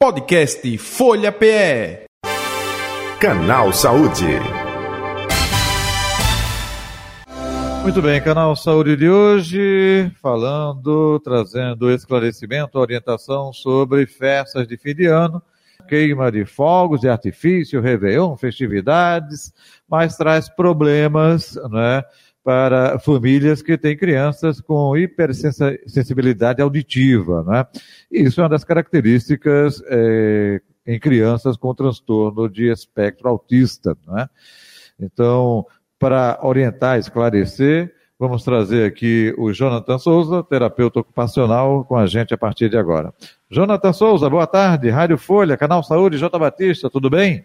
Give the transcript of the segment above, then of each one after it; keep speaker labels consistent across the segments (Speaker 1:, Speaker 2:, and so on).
Speaker 1: Podcast Folha PE.
Speaker 2: Canal Saúde.
Speaker 3: Muito bem, Canal Saúde de hoje, falando, trazendo esclarecimento, orientação sobre festas de fim de ano, queima de fogos de artifício, Réveillon, festividades, mas traz problemas, né? Para famílias que têm crianças com hipersensibilidade auditiva. Né? Isso é uma das características é, em crianças com transtorno de espectro autista. Né? Então, para orientar, esclarecer, vamos trazer aqui o Jonathan Souza, terapeuta ocupacional, com a gente a partir de agora. Jonathan Souza, boa tarde. Rádio Folha, Canal Saúde, J. Batista, tudo bem?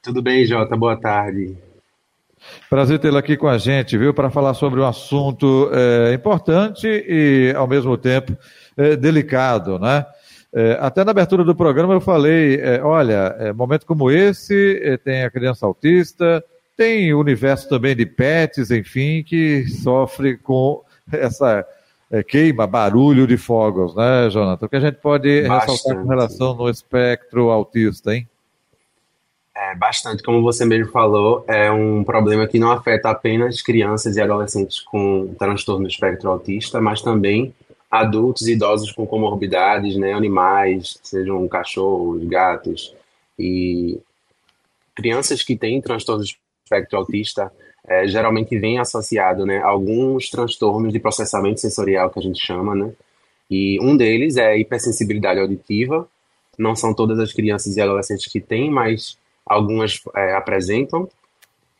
Speaker 4: Tudo bem, Jota, boa tarde.
Speaker 3: Prazer tê-lo aqui com a gente, viu, para falar sobre um assunto é, importante e, ao mesmo tempo, é, delicado, né? É, até na abertura do programa eu falei, é, olha, é, momento como esse, é, tem a criança autista, tem o universo também de pets, enfim, que sofre com essa queima, barulho de fogos, né, Jonathan? O que a gente pode Bastante. ressaltar com relação no espectro autista, hein?
Speaker 4: É, bastante, como você mesmo falou, é um problema que não afeta apenas crianças e adolescentes com transtorno do espectro autista, mas também adultos e idosos com comorbidades, né, animais, sejam cachorros, gatos. E crianças que têm transtorno do espectro autista é, geralmente vem associado, né, a alguns transtornos de processamento sensorial que a gente chama, né, e um deles é hipersensibilidade auditiva. Não são todas as crianças e adolescentes que têm, mas algumas é, apresentam.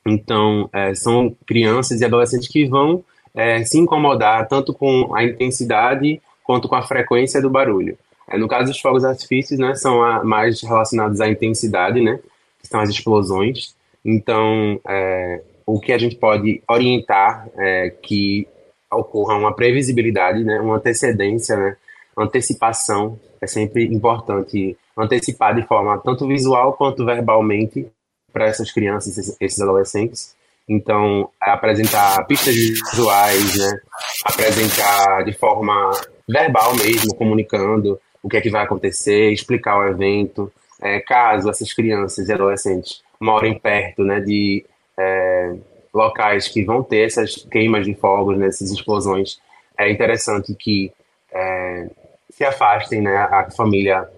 Speaker 4: Então, é, são crianças e adolescentes que vão é, se incomodar tanto com a intensidade quanto com a frequência do barulho. É, no caso dos fogos artifícios, né, são a, mais relacionados à intensidade, né, que são as explosões. Então, é, o que a gente pode orientar é que ocorra uma previsibilidade, né, uma antecedência, né, antecipação é sempre importante antecipar de forma tanto visual quanto verbalmente para essas crianças, esses adolescentes. Então, apresentar pistas visuais, né? apresentar de forma verbal mesmo, comunicando o que é que vai acontecer, explicar o evento. É, caso essas crianças e adolescentes morem perto né, de é, locais que vão ter essas queimas de fogos, né, essas explosões, é interessante que é, se afastem, né, a família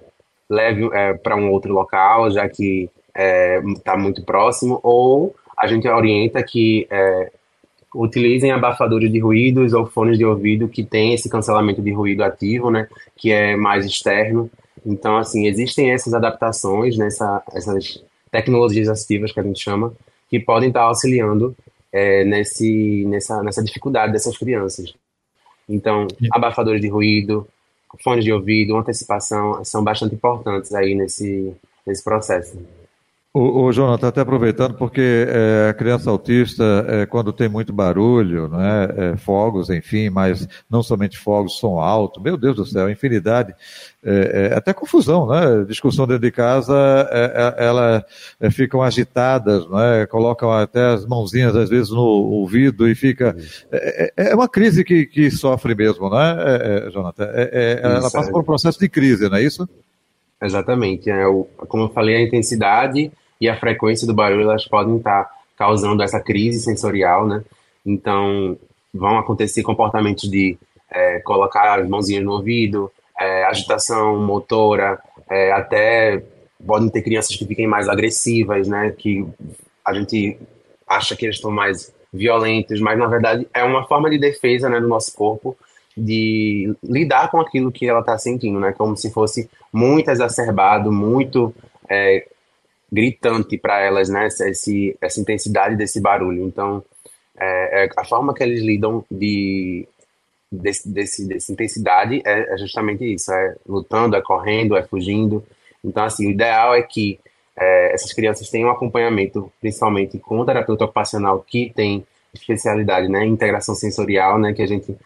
Speaker 4: leve é, para um outro local, já que está é, muito próximo, ou a gente orienta que é, utilizem abafadores de ruídos ou fones de ouvido que tem esse cancelamento de ruído ativo, né, que é mais externo. Então, assim, existem essas adaptações, nessa, essas tecnologias assistivas que a gente chama, que podem estar auxiliando é, nesse, nessa, nessa dificuldade dessas crianças. Então, abafadores de ruído, fones de ouvido, antecipação são bastante importantes aí nesse, nesse processo.
Speaker 3: O, o Jonathan, até aproveitando, porque é, a criança autista, é, quando tem muito barulho, né, é, fogos, enfim, mas não somente fogos, som alto, meu Deus do céu, infinidade, é, é, até confusão, né? Discussão dentro de casa, é, elas ficam agitadas, né? colocam até as mãozinhas às vezes no ouvido e fica. É, uma crise que, que sofre mesmo, né, Jonathan? ela passa por um processo de crise, não é isso?
Speaker 4: Exatamente. É, o, como eu falei, a intensidade e a frequência do barulho elas podem estar causando essa crise sensorial, né? Então, vão acontecer comportamentos de é, colocar as mãozinhas no ouvido, é, agitação motora, é, até podem ter crianças que fiquem mais agressivas, né? Que a gente acha que eles estão mais violentos, mas na verdade é uma forma de defesa né, do nosso corpo de lidar com aquilo que ela está sentindo, né? Como se fosse muito exacerbado, muito é, gritante para elas, né? Esse, essa intensidade desse barulho. Então, é, é, a forma que eles lidam de desse, desse, dessa intensidade é, é, justamente isso: é lutando, é correndo, é fugindo. Então, assim, o ideal é que é, essas crianças tenham um acompanhamento, principalmente com o terapeuta ocupacional que tem especialidade, né, integração sensorial, né, que a gente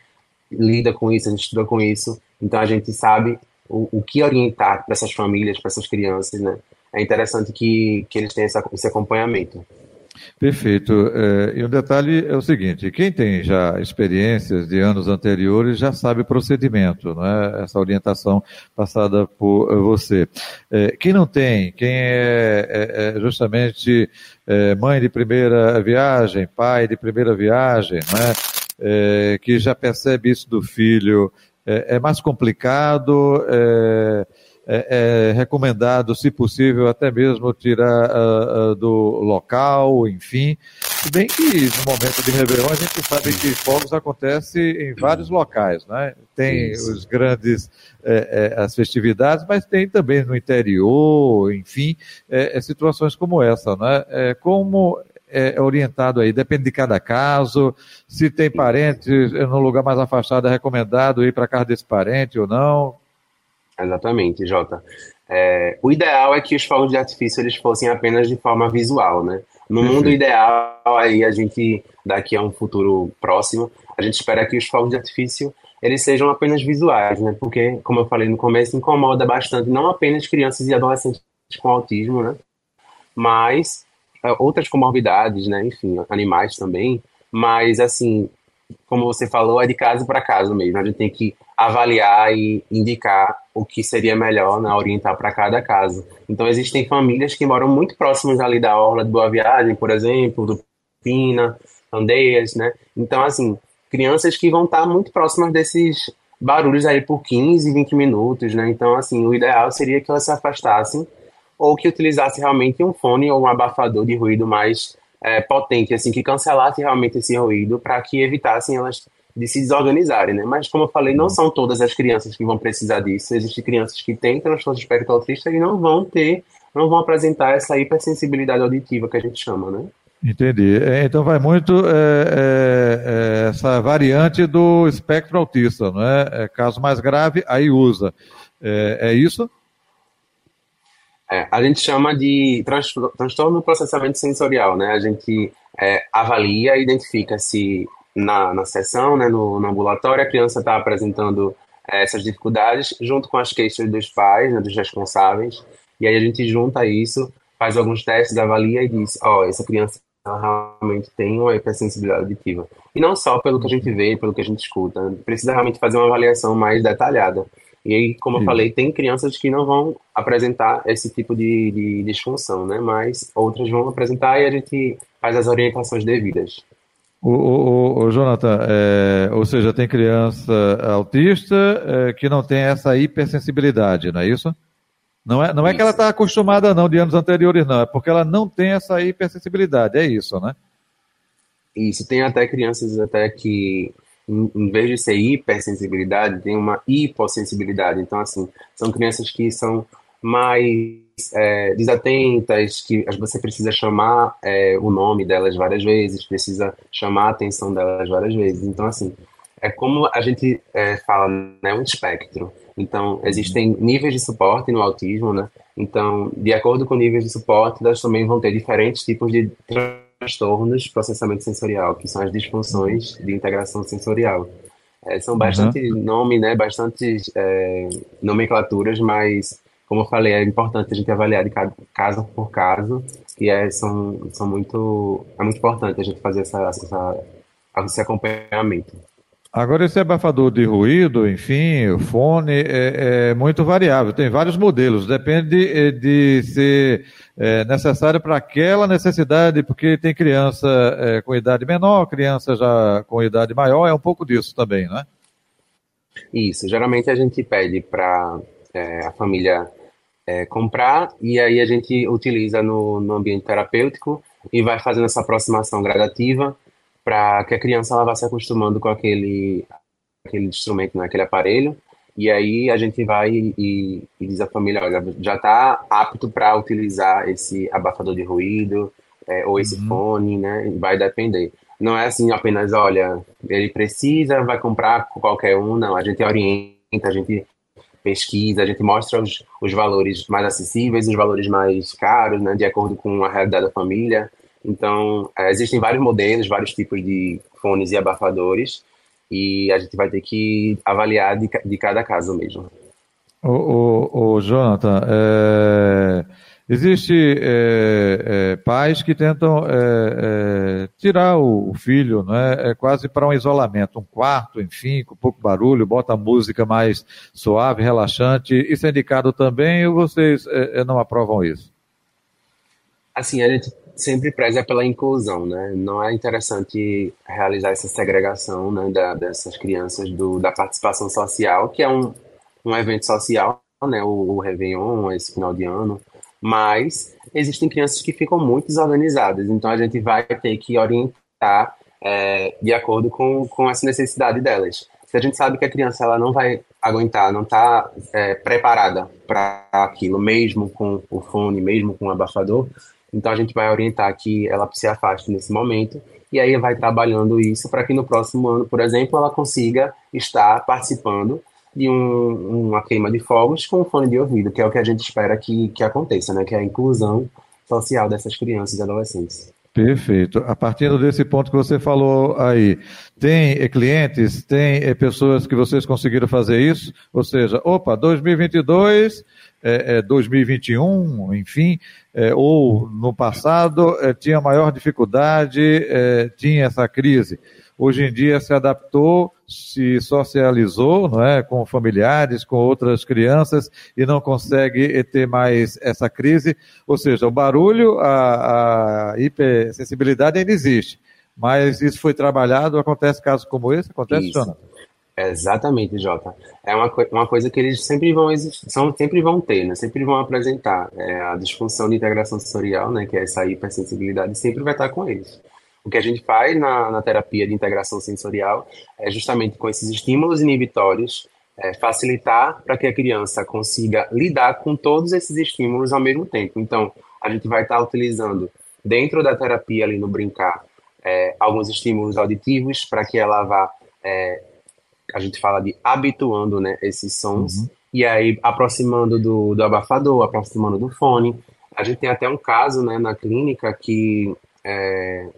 Speaker 4: lida com isso, a gente estuda com isso. Então, a gente sabe o, o que orientar para essas famílias, para essas crianças, né? É interessante que, que eles tenham essa, esse acompanhamento.
Speaker 3: Perfeito. É, e um detalhe é o seguinte: quem tem já experiências de anos anteriores já sabe o procedimento, não é? essa orientação passada por você. É, quem não tem, quem é, é, é justamente é, mãe de primeira viagem, pai de primeira viagem, é? que já percebe isso do filho, é, mais complicado é, é, recomendado, se possível, até mesmo tirar uh, uh, do local, enfim. Se bem que no momento de Réveillon a gente sabe que fogos acontecem em vários locais, né? Tem Isso. os grandes, é, é, as festividades, mas tem também no interior, enfim, é, é, situações como essa, né? É, como é orientado aí, depende de cada caso, se tem parentes no lugar mais afastado, é recomendado ir para casa desse parente ou não,
Speaker 4: Exatamente, Jota. É, o ideal é que os fogos de artifício eles fossem apenas de forma visual, né? No Perfeito. mundo ideal, aí a gente, daqui a um futuro próximo, a gente espera que os fogos de artifício eles sejam apenas visuais, né? Porque, como eu falei no começo, incomoda bastante não apenas crianças e adolescentes com autismo, né? Mas é, outras comorbidades, né? Enfim, animais também. Mas, assim, como você falou, é de caso para caso mesmo. A gente tem que avaliar e indicar o que seria melhor, né, orientar para cada caso. Então, existem famílias que moram muito próximas ali da Orla de Boa Viagem, por exemplo, do Pina, Andeias, né? Então, assim, crianças que vão estar muito próximas desses barulhos aí por 15, 20 minutos, né? Então, assim, o ideal seria que elas se afastassem ou que utilizasse realmente um fone ou um abafador de ruído mais é, potente, assim, que cancelasse realmente esse ruído para que evitassem elas de se desorganizarem, né? Mas, como eu falei, não são todas as crianças que vão precisar disso. Existem crianças que têm transtorno de espectro autista e não vão ter, não vão apresentar essa hipersensibilidade auditiva que a gente chama, né?
Speaker 3: Entendi. É, então vai muito é, é, é, essa variante do espectro autista, não é? é caso mais grave, aí usa. É, é isso?
Speaker 4: a gente chama de transtorno do processamento sensorial, né? A gente avalia e identifica se na, na sessão, né, no, no ambulatório, a criança está apresentando é, essas dificuldades junto com as queixas dos pais, né, dos responsáveis, e aí a gente junta isso, faz alguns testes, avalia e diz, ó, oh, essa criança realmente tem uma hipersensibilidade auditiva. E não só pelo que a gente vê, pelo que a gente escuta, precisa realmente fazer uma avaliação mais detalhada. E aí, como Sim. eu falei, tem crianças que não vão apresentar esse tipo de, de disfunção, né? Mas outras vão apresentar e a gente faz as orientações devidas.
Speaker 3: O, o, o Jonathan, é, ou seja, tem criança autista é, que não tem essa hipersensibilidade, não é isso? Não é, não isso. é que ela está acostumada não de anos anteriores, não, é porque ela não tem essa hipersensibilidade, é isso, né?
Speaker 4: Isso, tem até crianças até que, em, em vez de ser hipersensibilidade, tem uma hipossensibilidade. Então, assim, são crianças que são mais é, desatentas, que você precisa chamar é, o nome delas várias vezes, precisa chamar a atenção delas várias vezes. Então, assim, é como a gente é, fala, né, um espectro. Então, existem níveis de suporte no autismo, né? Então, de acordo com níveis de suporte, elas também vão ter diferentes tipos de transtornos de processamento sensorial, que são as disfunções de integração sensorial. É, são bastante uhum. nome, né? Bastante é, nomenclaturas, mas como eu falei, é importante a gente avaliar de caso por caso, e é, são, são muito, é muito importante a gente fazer essa, essa, esse acompanhamento.
Speaker 3: Agora, esse abafador de ruído, enfim, fone, é, é muito variável, tem vários modelos, depende de, de ser é, necessário para aquela necessidade, porque tem criança é, com idade menor, criança já com idade maior, é um pouco disso também, né?
Speaker 4: Isso, geralmente a gente pede para é, a família é, comprar e aí a gente utiliza no, no ambiente terapêutico e vai fazendo essa aproximação gradativa para que a criança ela vá se acostumando com aquele, aquele instrumento, né, aquele aparelho. E aí a gente vai e, e diz à família, olha, já está apto para utilizar esse abafador de ruído é, ou esse uhum. fone, né? Vai depender. Não é assim apenas, olha, ele precisa, vai comprar qualquer um, não. A gente orienta, a gente pesquisa, a gente mostra os, os valores mais acessíveis, os valores mais caros, né, de acordo com a realidade da família. Então, é, existem vários modelos, vários tipos de fones e abafadores, e a gente vai ter que avaliar de, de cada caso mesmo.
Speaker 3: O, o, o Jonathan, é, Existem é, é, pais que tentam é, é, tirar o, o, filho né, é quase para um isolamento, um quarto, enfim, com pouco barulho, bota música mais suave, relaxante. Isso é indicado também ou vocês é, é, não aprovam isso?
Speaker 4: Assim, a gente sempre preza pela inclusão, né? Não é interessante realizar essa segregação né, da, dessas crianças do, da participação social, que é um, um evento social, né? O, o Réveillon, esse final de ano mas existem crianças que ficam muito desorganizadas, então a gente vai ter que orientar é, de acordo com, com essa necessidade delas. Se a gente sabe que a criança ela não vai aguentar, não está é, preparada para aquilo, mesmo com o fone, mesmo com o abafador, então a gente vai orientar que ela se afaste nesse momento e aí vai trabalhando isso para que no próximo ano, por exemplo, ela consiga estar participando de um, uma queima de fogos com fone de ouvido, que é o que a gente espera que, que aconteça, né? que é a inclusão social dessas crianças e adolescentes.
Speaker 3: Perfeito. A partir desse ponto que você falou aí, tem eh, clientes, tem eh, pessoas que vocês conseguiram fazer isso? Ou seja, opa, 2022, é, é 2021, enfim, é, ou no passado tinha maior dificuldade, tinha essa crise hoje em dia se adaptou, se socializou, não é, com familiares, com outras crianças e não consegue ter mais essa crise. Ou seja, o barulho, a, a hipersensibilidade ainda existe, mas isso foi trabalhado. Acontece casos como esse? Acontece, isso. Jonathan?
Speaker 4: Exatamente, Jota. É uma, uma coisa que eles sempre vão existir, são, sempre vão ter, né? Sempre vão apresentar. É a disfunção de integração sensorial, né? Que é essa hipersensibilidade, sempre vai estar com eles. O que a gente faz na, na terapia de integração sensorial é justamente com esses estímulos inibitórios é, facilitar para que a criança consiga lidar com todos esses estímulos ao mesmo tempo. Então, a gente vai estar utilizando dentro da terapia ali no brincar é, alguns estímulos auditivos para que ela vá, é, a gente fala de habituando né, esses sons uhum. e aí aproximando do, do abafador, aproximando do fone. A gente tem até um caso né, na clínica que é,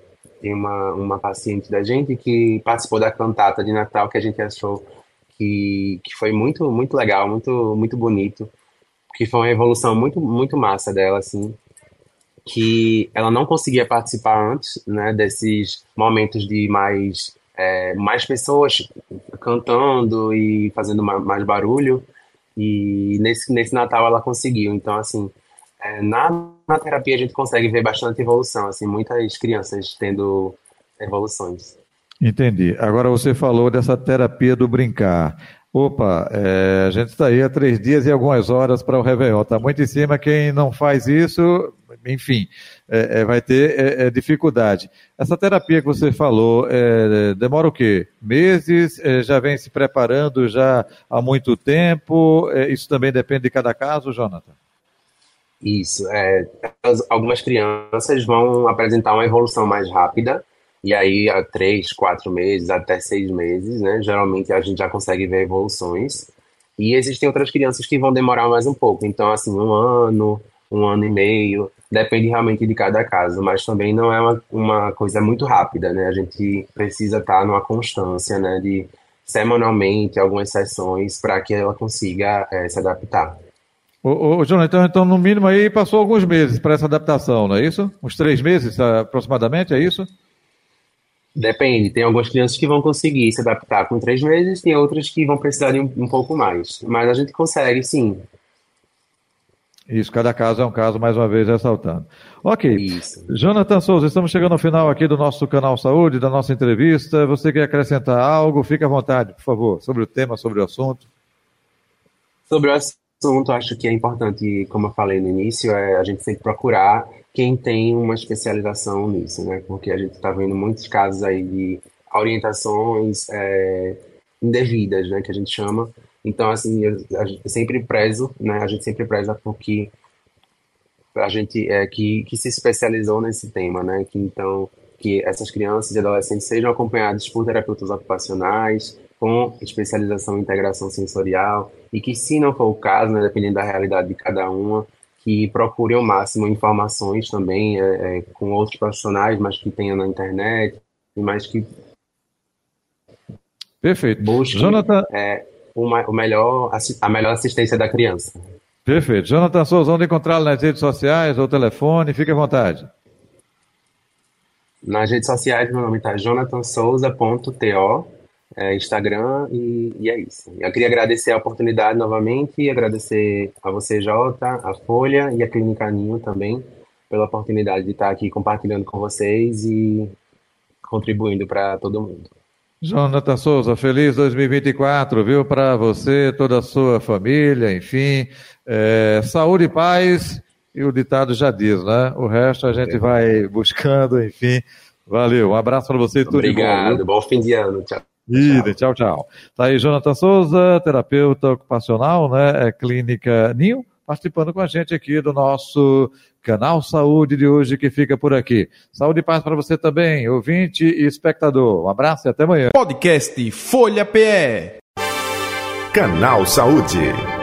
Speaker 4: tem uma, uma paciente da gente que participou da cantata de Natal que a gente achou que, que foi muito muito legal, muito muito bonito, que foi uma evolução muito muito massa dela assim, que ela não conseguia participar antes, né, desses momentos de mais é, mais pessoas cantando e fazendo mais barulho. E nesse nesse Natal ela conseguiu, então assim é, na, na terapia a gente consegue ver bastante evolução, assim, muitas crianças tendo evoluções.
Speaker 3: Entendi. Agora você falou dessa terapia do brincar. Opa, é, a gente está aí há três dias e algumas horas para o Réveillon. Está muito em cima. Quem não faz isso, enfim, é, é, vai ter é, é, dificuldade. Essa terapia que você falou, é, demora o quê? Meses? já vem se preparando já há muito tempo? isso também depende de cada caso, Jonathan?
Speaker 4: Isso. É, algumas crianças vão apresentar uma evolução mais rápida, e aí há três, quatro meses, até seis meses, né? Geralmente a gente já consegue ver evoluções. E existem outras crianças que vão demorar mais um pouco. Então, assim, um ano, um ano e meio, depende realmente de cada caso, mas também não é uma, uma coisa muito rápida, né? A gente precisa estar numa constância, né? De semanalmente, algumas sessões, para que ela consiga é, se adaptar.
Speaker 3: Ô, ô, Jonathan, então no mínimo aí passou alguns meses para essa adaptação, não é isso? Uns três meses aproximadamente, é isso?
Speaker 4: Depende, tem algumas crianças que vão conseguir se adaptar com três meses, tem outras que vão precisar de um, um pouco mais. Mas a gente consegue, sim.
Speaker 3: Isso, cada caso é um caso, mais uma vez ressaltando. Ok. Isso. Jonathan Souza, estamos chegando ao final aqui do nosso canal Saúde, da nossa entrevista. Você quer acrescentar algo? Fique à vontade, por favor, sobre o tema, sobre o assunto.
Speaker 4: Sobre o assunto assunto, acho que é importante, como eu falei no início, é a gente sempre procurar quem tem uma especialização nisso, né? Porque a gente está vendo muitos casos aí de orientações é, indevidas, né? Que a gente chama. Então, assim, eu, eu sempre prezo, né? A gente sempre preza porque a gente é, que, que se especializou nesse tema, né? Que então que essas crianças e adolescentes sejam acompanhadas por terapeutas ocupacionais, com especialização em integração sensorial e que, se não for o caso, né, dependendo da realidade de cada uma, que procure ao máximo informações também é, é, com outros profissionais, mas que tenha na internet, e mais que
Speaker 3: Perfeito.
Speaker 4: busque Jonathan... é, uma, o melhor, a melhor assistência da criança.
Speaker 3: Perfeito. Jonathan Souza, onde encontrá-lo nas redes sociais ou telefone? Fique à vontade.
Speaker 4: Nas redes sociais, meu nome está jonathansouza.to, é, Instagram, e, e, é isso. Eu queria agradecer a oportunidade novamente, agradecer a você, Jota, a Folha e a Clínica Ninho também, pela oportunidade de estar aqui compartilhando com vocês e contribuindo para todo mundo.
Speaker 3: Jonathan Souza, feliz 2024, viu? Para você, toda a sua família, enfim. É, saúde e paz, e o ditado já diz, né? O resto a gente é. vai buscando, enfim. Valeu, um abraço para você.
Speaker 4: Tudo Obrigado, bom, bom fim de ano. Tchau.
Speaker 3: Ida, tchau, tchau. Tá aí Jonathan Souza, terapeuta ocupacional, né? É Clínica Ninho, participando com a gente aqui do nosso Canal Saúde de hoje que fica por aqui. Saúde e paz para você também, ouvinte e espectador. Um abraço e até amanhã.
Speaker 1: Podcast Folha PE.
Speaker 2: Canal Saúde.